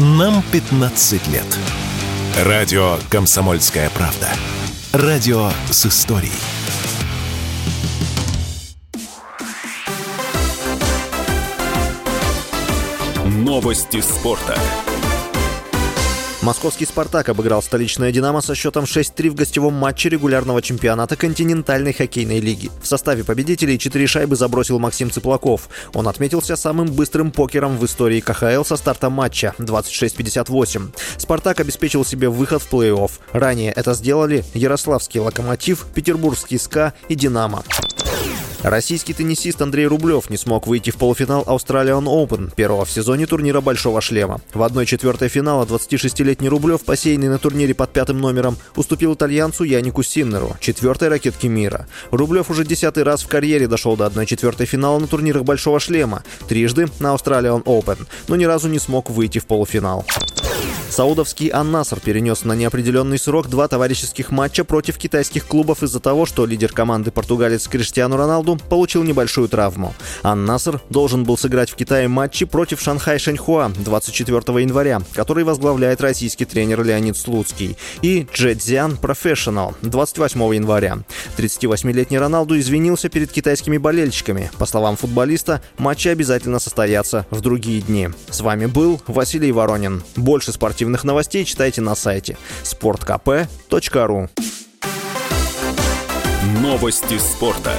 Нам 15 лет. Радио «Комсомольская правда». Радио с историей. Новости спорта. Московский «Спартак» обыграл столичное «Динамо» со счетом 6-3 в гостевом матче регулярного чемпионата континентальной хоккейной лиги. В составе победителей четыре шайбы забросил Максим Цыплаков. Он отметился самым быстрым покером в истории КХЛ со старта матча 26-58. «Спартак» обеспечил себе выход в плей-офф. Ранее это сделали Ярославский «Локомотив», Петербургский «СКА» и «Динамо». Российский теннисист Андрей Рублев не смог выйти в полуфинал Australian Open, первого в сезоне турнира «Большого шлема». В 1-4 финала 26-летний Рублев, посеянный на турнире под пятым номером, уступил итальянцу Янику Синнеру, четвертой ракетке мира. Рублев уже десятый раз в карьере дошел до 1-4 финала на турнирах «Большого шлема», трижды на Australian Open, но ни разу не смог выйти в полуфинал. Саудовский Ан-Наср перенес на неопределенный срок два товарищеских матча против китайских клубов из-за того, что лидер команды португалец Криштиану Роналду получил небольшую травму. Ан-Наср должен был сыграть в Китае матчи против Шанхай Шаньхуа 24 января, который возглавляет российский тренер Леонид Слуцкий, и Джэцзян Профессионал 28 января. 38-летний Роналду извинился перед китайскими болельщиками. По словам футболиста, матчи обязательно состоятся в другие дни. С вами был Василий Воронин. Больше спортивных спортивных новостей читайте на сайте sportkp.ru Новости спорта.